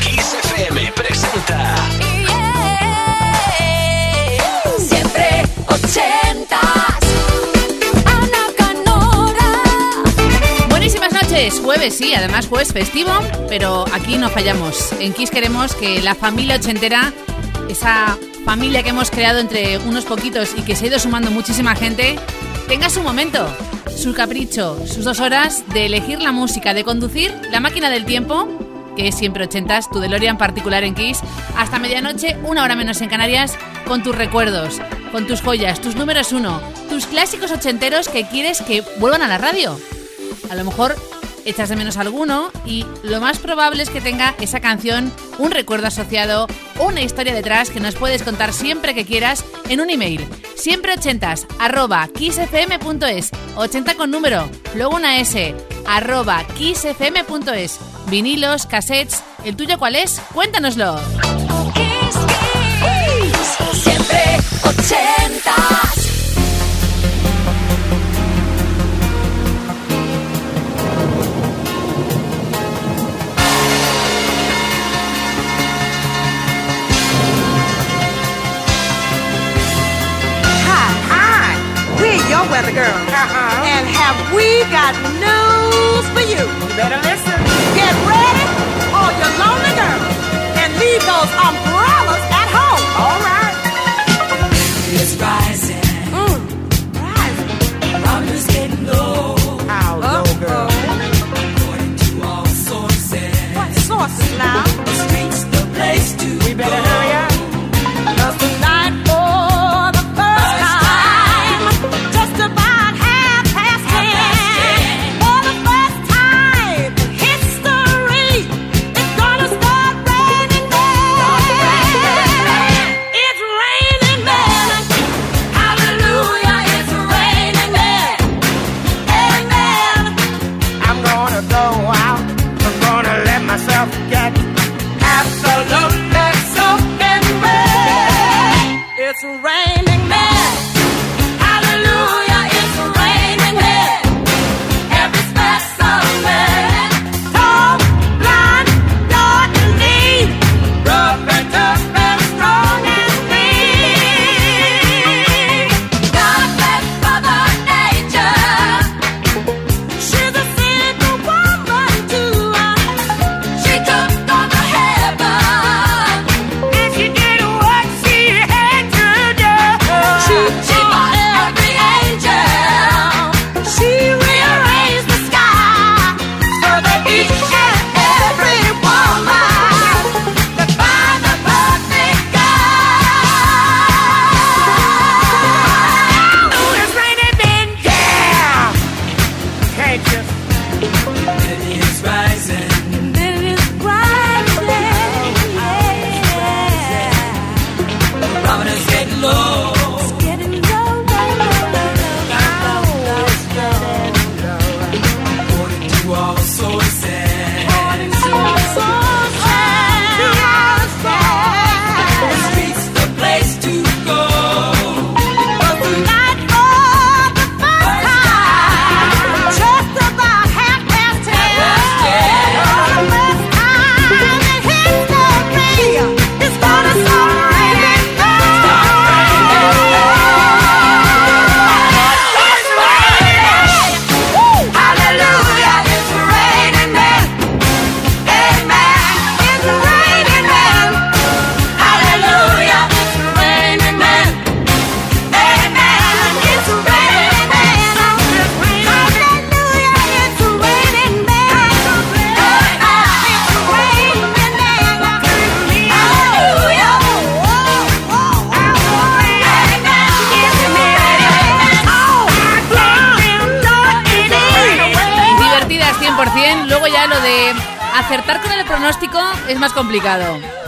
Kiss FM presenta. Siempre ochentas. Ana Canora. Buenísimas noches, jueves sí, además jueves festivo, pero aquí no fallamos. En Kiss queremos que la familia ochentera, esa familia que hemos creado entre unos poquitos y que se ha ido sumando muchísima gente, tenga su momento, su capricho, sus dos horas de elegir la música, de conducir la máquina del tiempo, que es siempre ochentas, tu DeLorean particular en Kiss, hasta medianoche, una hora menos en Canarias, con tus recuerdos, con tus joyas, tus números uno, tus clásicos ochenteros que quieres que vuelvan a la radio. A lo mejor echas de menos alguno y lo más probable es que tenga esa canción un recuerdo asociado una historia detrás que nos puedes contar siempre que quieras en un email. Siempre ochentas arroba kissfm.es 80 con número, luego una S arroba kissfm.es Vinilos, cassettes, ¿el tuyo cuál es? Cuéntanoslo. Kiss, kiss, siempre 80 We're your weather girl. Uh-huh. And have we got news for you? You better listen. Get ready, all your lonely girls, and leave those umbrellas at home. All right. It's rising,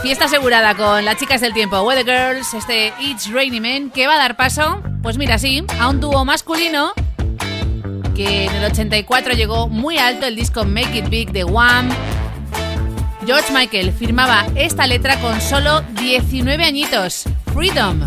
Fiesta asegurada con las chicas del tiempo, Weather Girls, este It's Rainy Men, que va a dar paso, pues mira, sí, a un dúo masculino que en el 84 llegó muy alto el disco Make It Big de Wham. George Michael firmaba esta letra con solo 19 añitos. Freedom.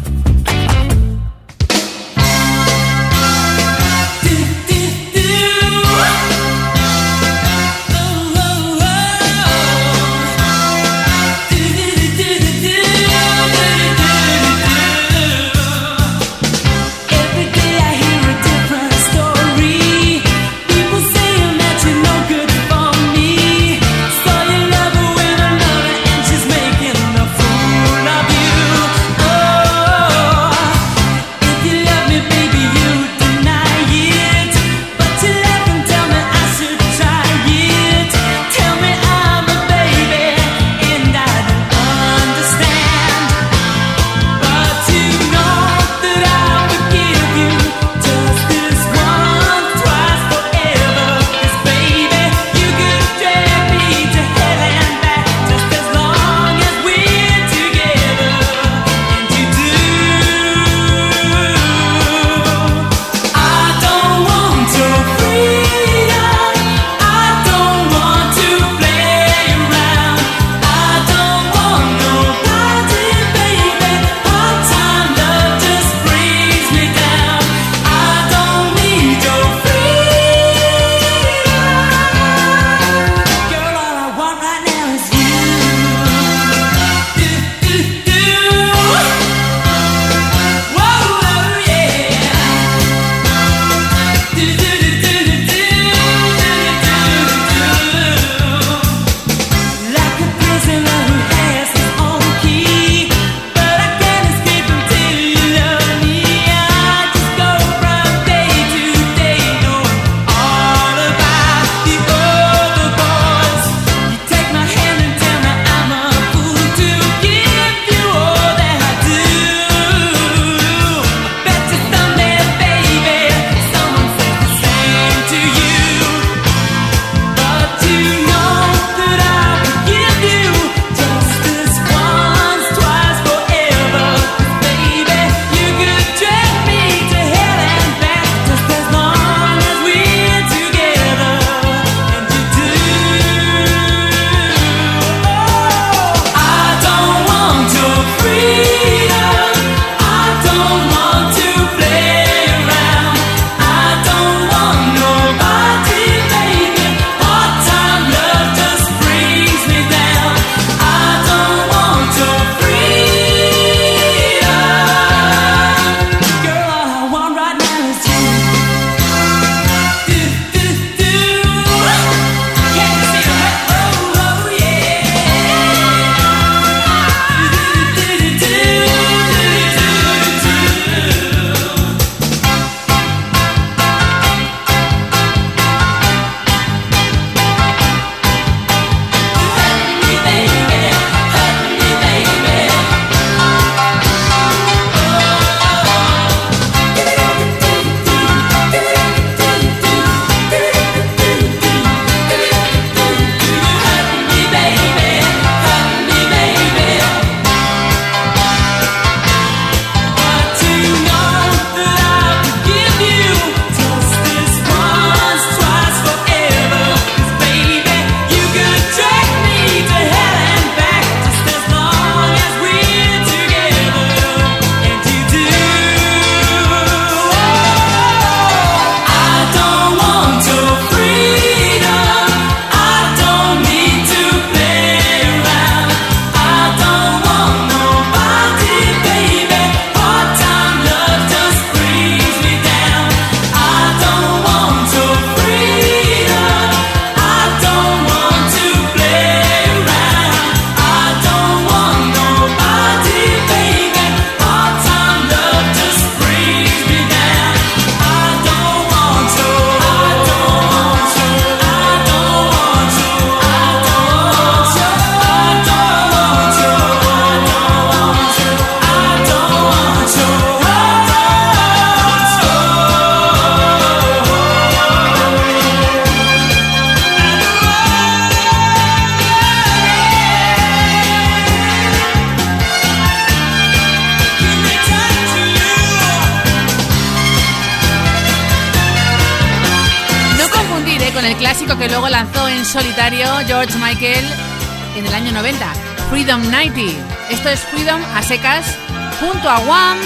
Freedom a secas junto a Wham,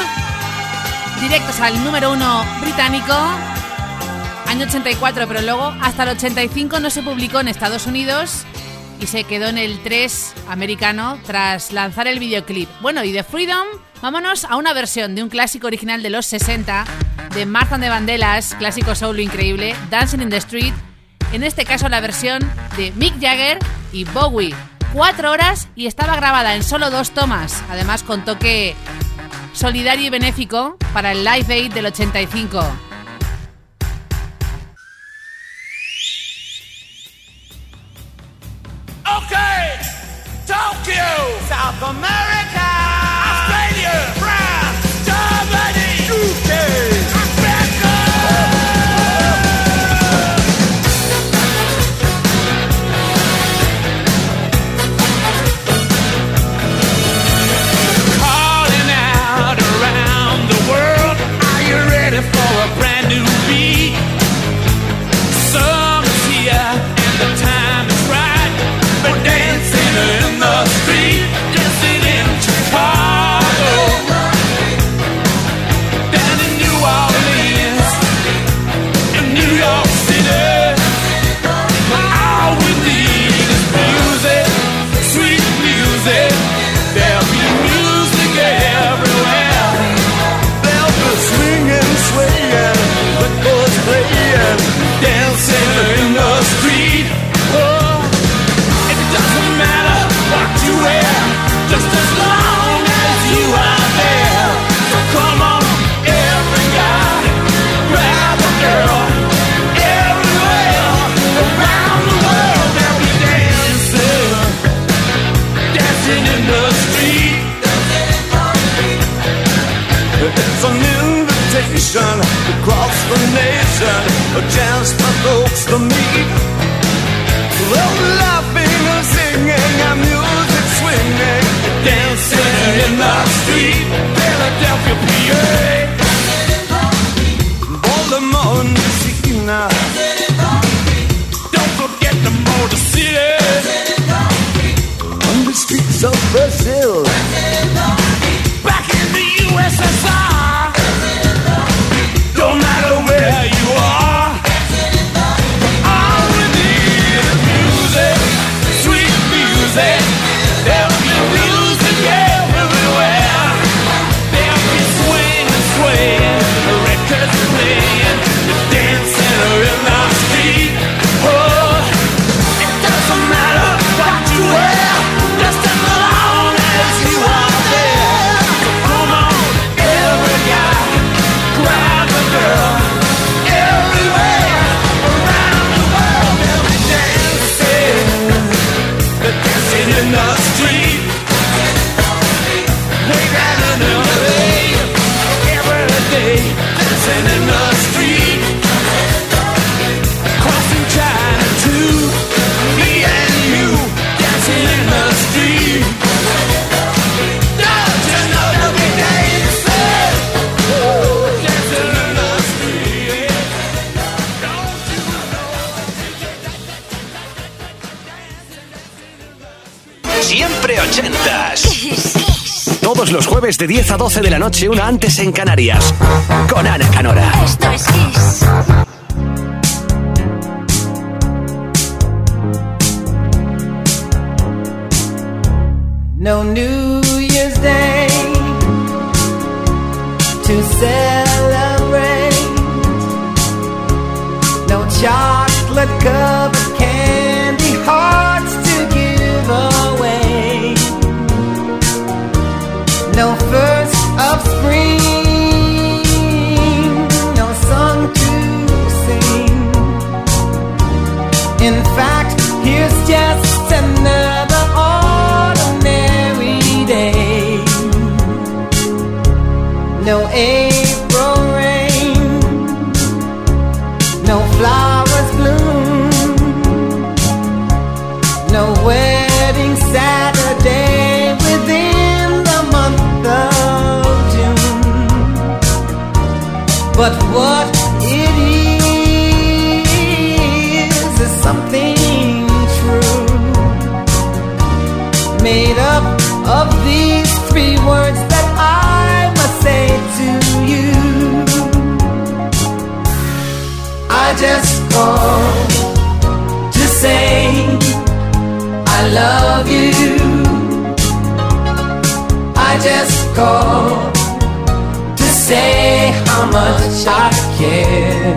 directos al número uno británico, año 84, pero luego hasta el 85 no se publicó en Estados Unidos y se quedó en el 3 americano tras lanzar el videoclip. Bueno, y de Freedom, vámonos a una versión de un clásico original de los 60 de Martha de Vandellas, clásico solo increíble, Dancing in the Street, en este caso la versión de Mick Jagger y Bowie cuatro horas y estaba grabada en solo dos tomas, además con toque solidario y benéfico para el Live Aid del 85. Los jueves de 10 a 12 de la noche, una antes en Canarias. Con Ana Canora. Esto es Kiss. No New Year's Day to celebrate. No chocolate covered. what it is. is something true, made up of these three words that I must say to you. I just call to say I love you. I just call to say much I care.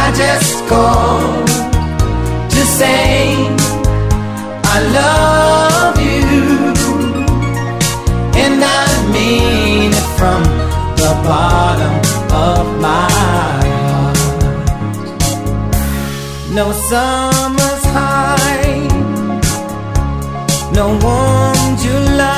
I just called to say I love you, and I mean it from the bottom of my heart. No summer's high, no warm July,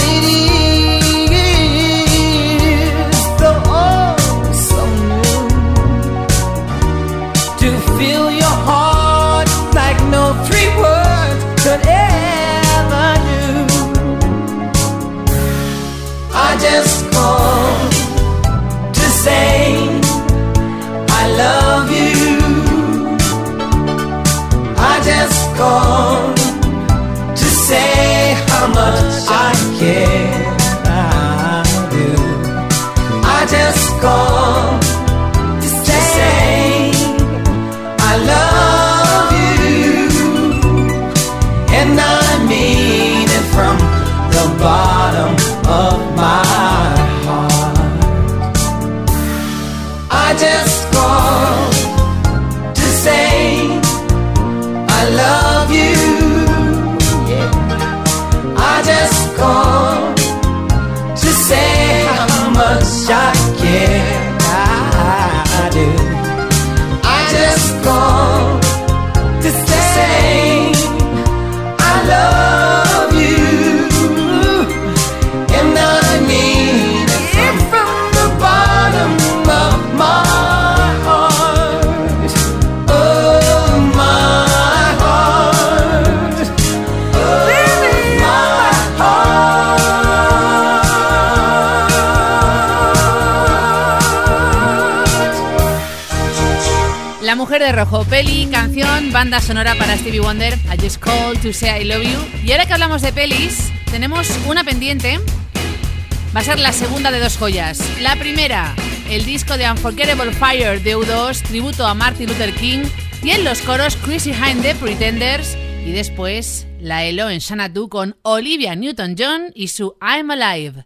rojo, peli, canción, banda sonora para Stevie Wonder, I Just Called to Say I Love You. Y ahora que hablamos de pelis, tenemos una pendiente. Va a ser la segunda de dos joyas. La primera, el disco de Unforgettable Fire de U2, tributo a Martin Luther King. Y en los coros, Chrissy Hine de Pretenders. Y después, la Elo en Xanadu con Olivia Newton-John y su I'm Alive.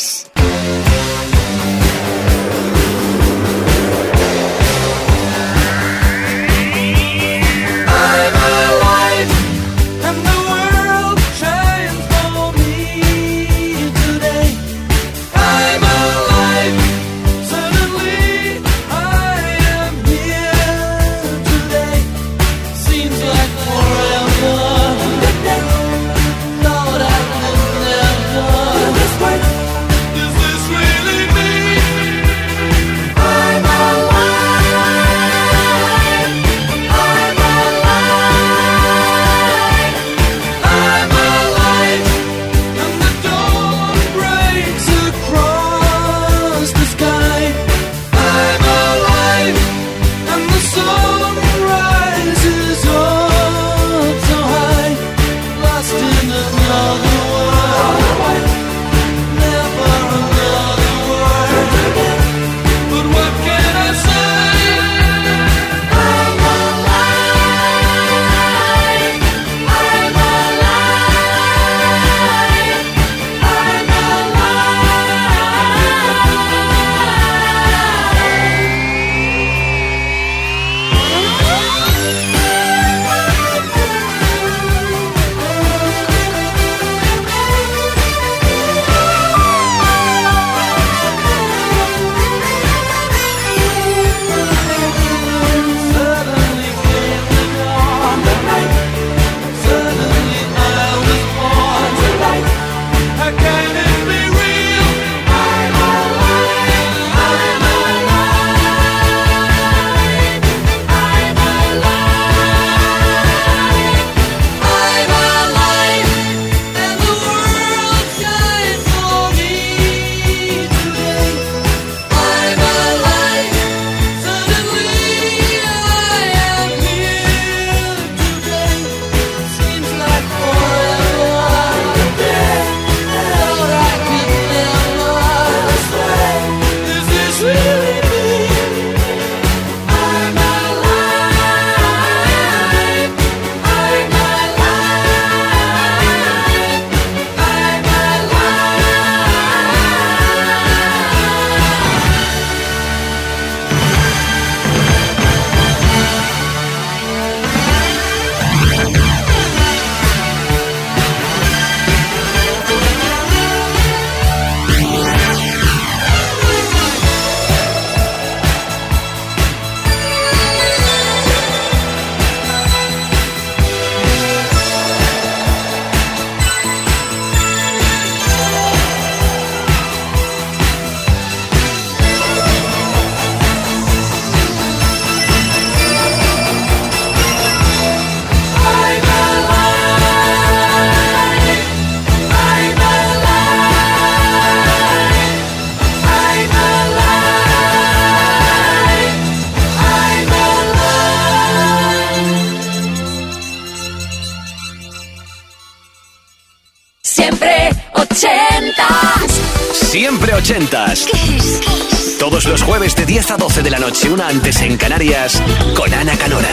a 12 de la noche, una antes en Canarias, con Ana Canora.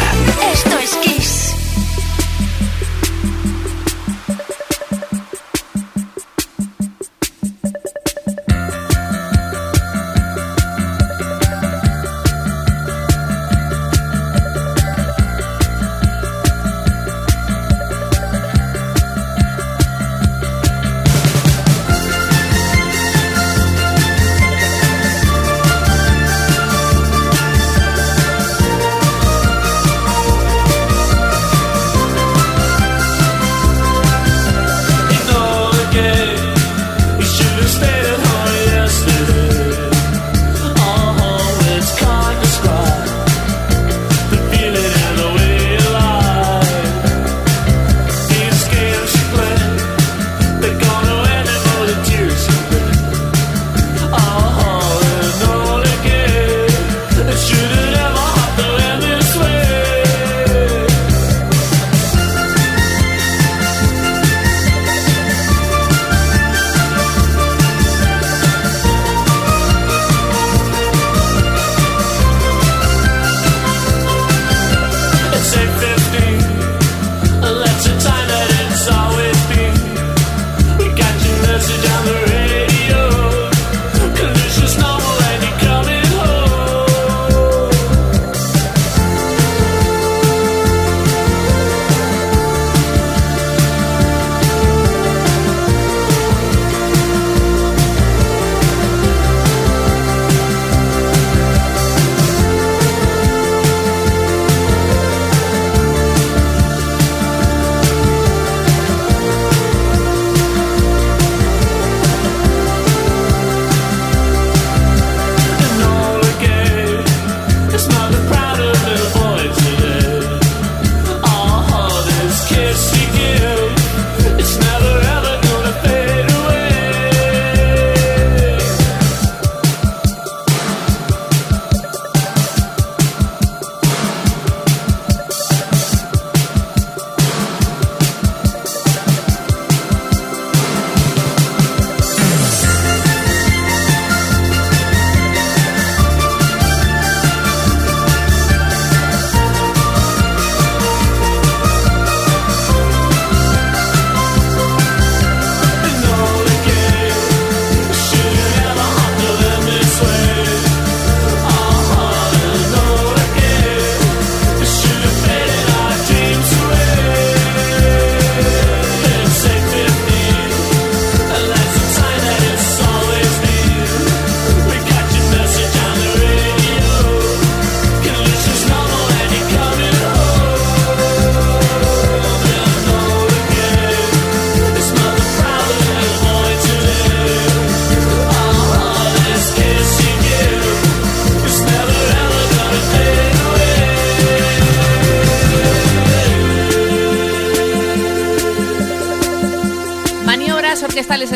Esto es Kiss.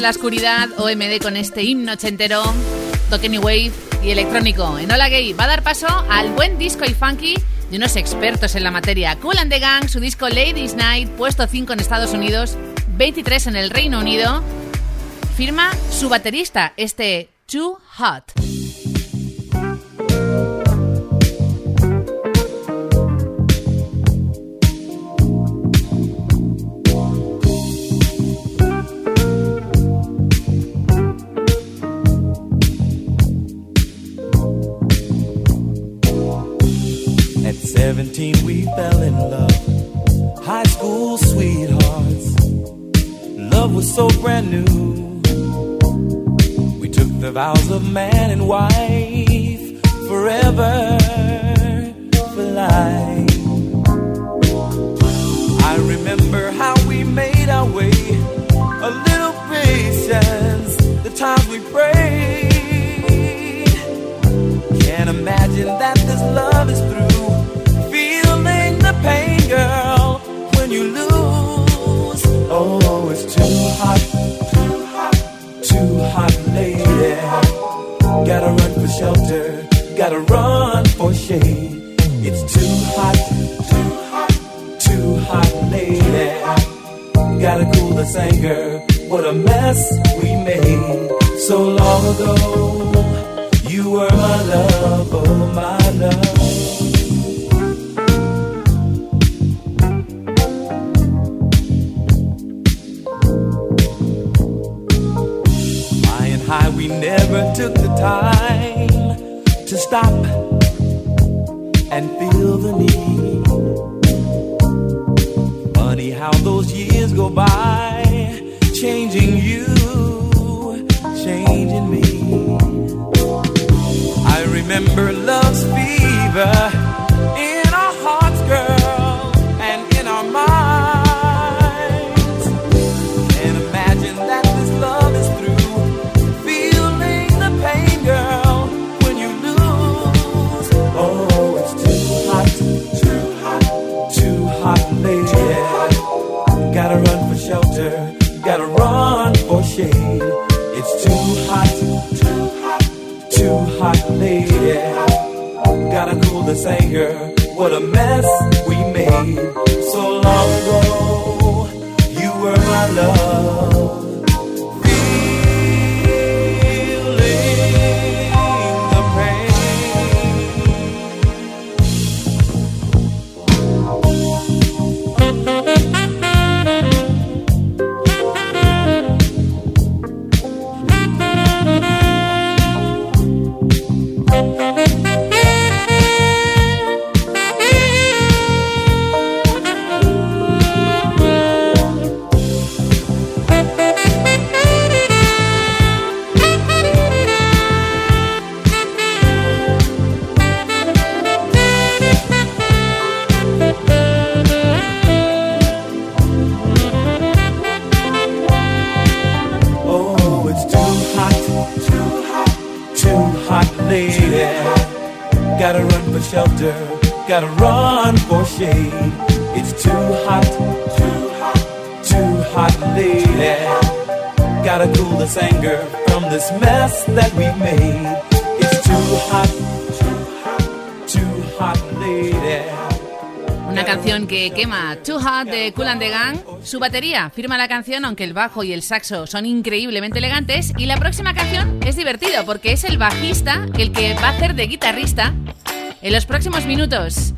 La oscuridad, OMD con este himno ochentero, Token y Wave y electrónico. En Hola Gay va a dar paso al buen disco y funky de unos expertos en la materia. Cool and the Gang, su disco Ladies Night, puesto 5 en Estados Unidos, 23 en el Reino Unido. Firma su baterista, este Too Hot. 17, we fell in love. High school sweethearts. Love was so brand new. We took the vows of man and wife forever for life. I remember how we made our way. A little patience, the times we prayed. Can't imagine that Gotta anger. What a mess we made so long ago. You were my love, oh my love. Love's fever Gotta cool this anger. What a mess we made so long ago. You were my love. Una canción que quema Too Hot de Cool and the Gang. Su batería firma la canción, aunque el bajo y el saxo son increíblemente elegantes. Y la próxima canción es divertido porque es el bajista el que va a hacer de guitarrista en los próximos minutos.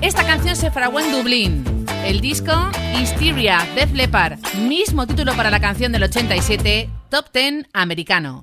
Esta canción se fraguó en Dublín. El disco Hysteria Def Leppard, mismo título para la canción del 87, Top 10 americano.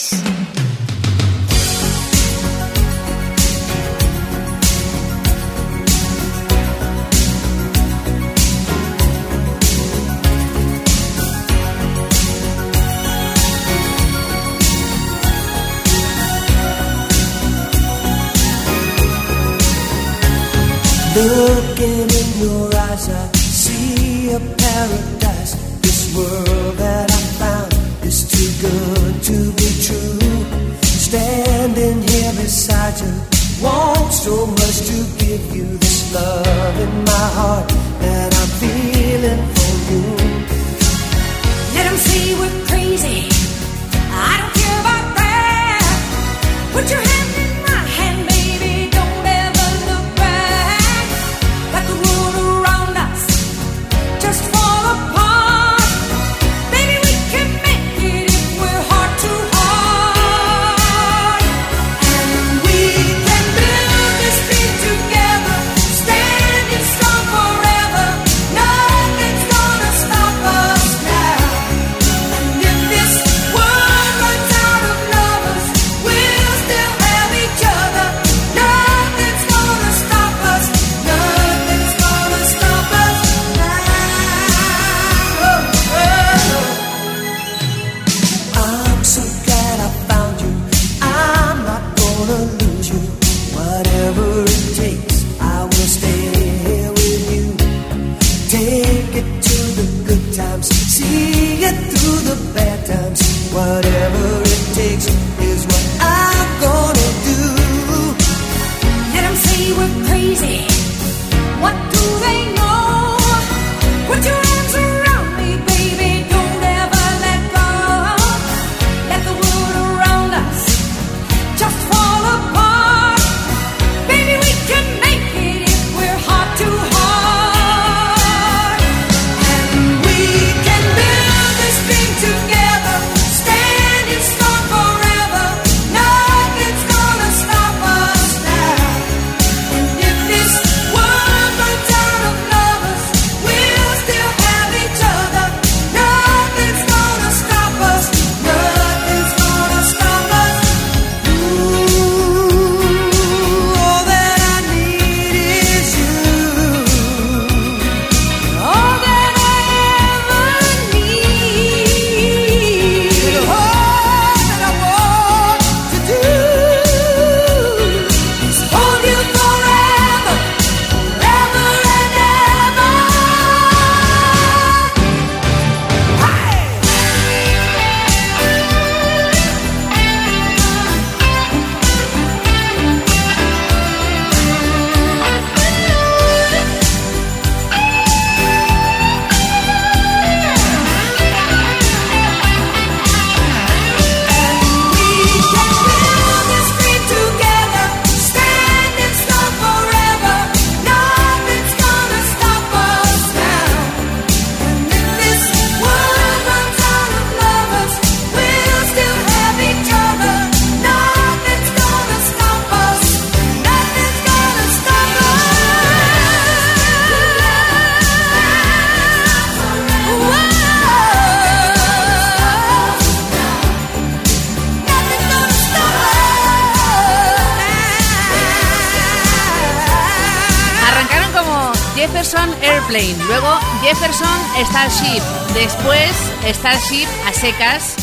get through the bad times. Whatever it takes is what I'm gonna do. Let them say we're crazy. Jefferson, Starship. Después, Starship a secas.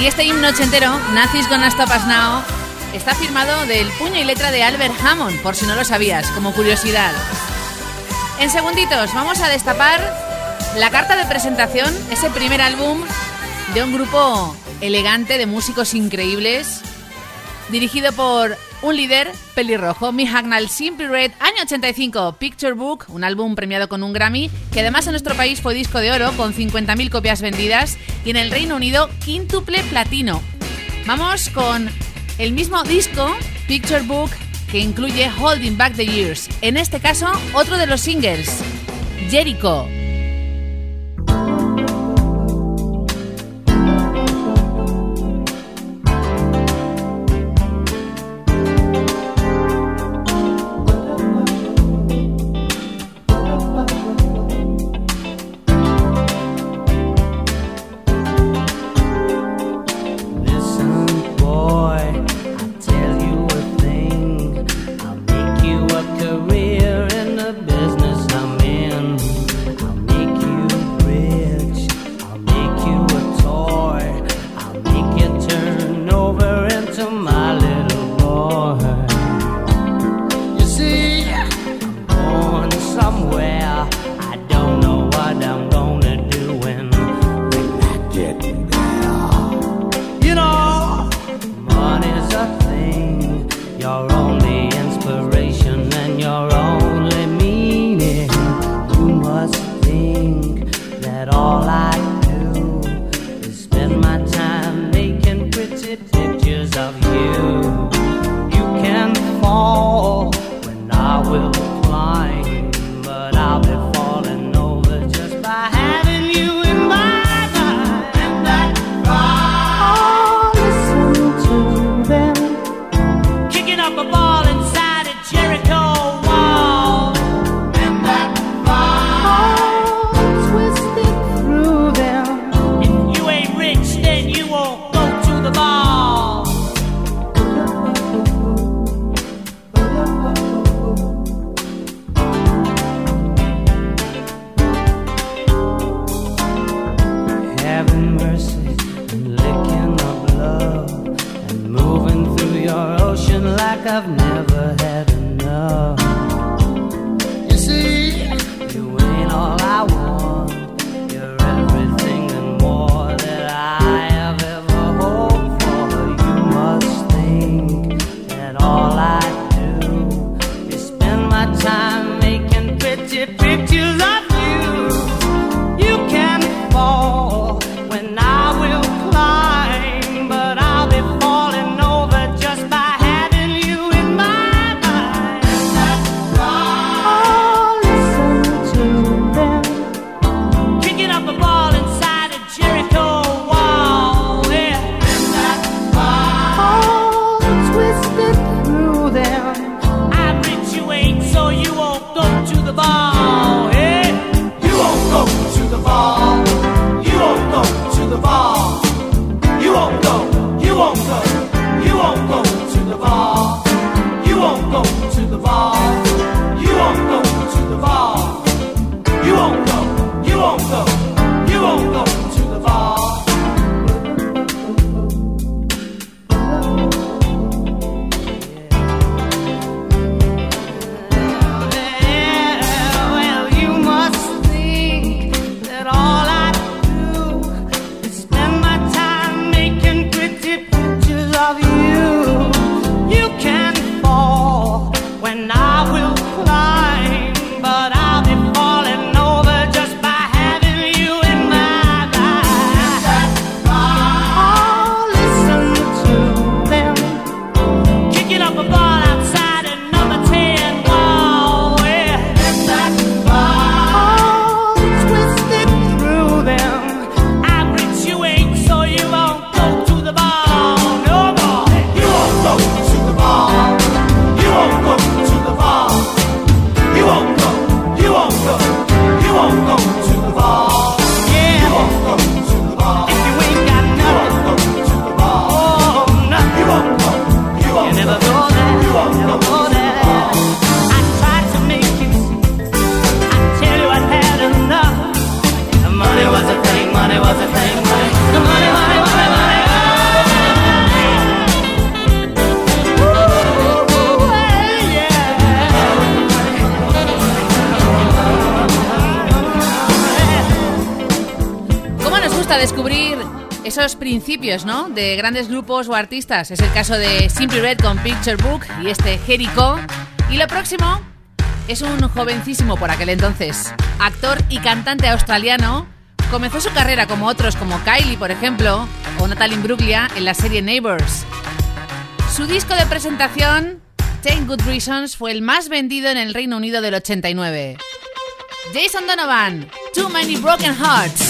Y este himno ochentero, Nazis con Astopas Now, está firmado del puño y letra de Albert Hammond, por si no lo sabías, como curiosidad. En segunditos, vamos a destapar la carta de presentación, ese primer álbum de un grupo elegante de músicos increíbles, dirigido por un líder pelirrojo, Mi Hagnal Simply Red, año 85, Picture Book, un álbum premiado con un Grammy, que además en nuestro país fue disco de oro con 50.000 copias vendidas y en el Reino Unido quíntuple platino. Vamos con el mismo disco, Picture Book, que incluye Holding Back the Years, en este caso otro de los singles, Jericho. ¿no? De grandes grupos o artistas. Es el caso de Simple Red con Picture Book y este Jericho. Y lo próximo es un jovencísimo por aquel entonces, actor y cantante australiano. Comenzó su carrera como otros como Kylie, por ejemplo, o Natalie Imbruglia en la serie Neighbours. Su disco de presentación, Ten Good Reasons, fue el más vendido en el Reino Unido del 89. Jason Donovan, Too Many Broken Hearts.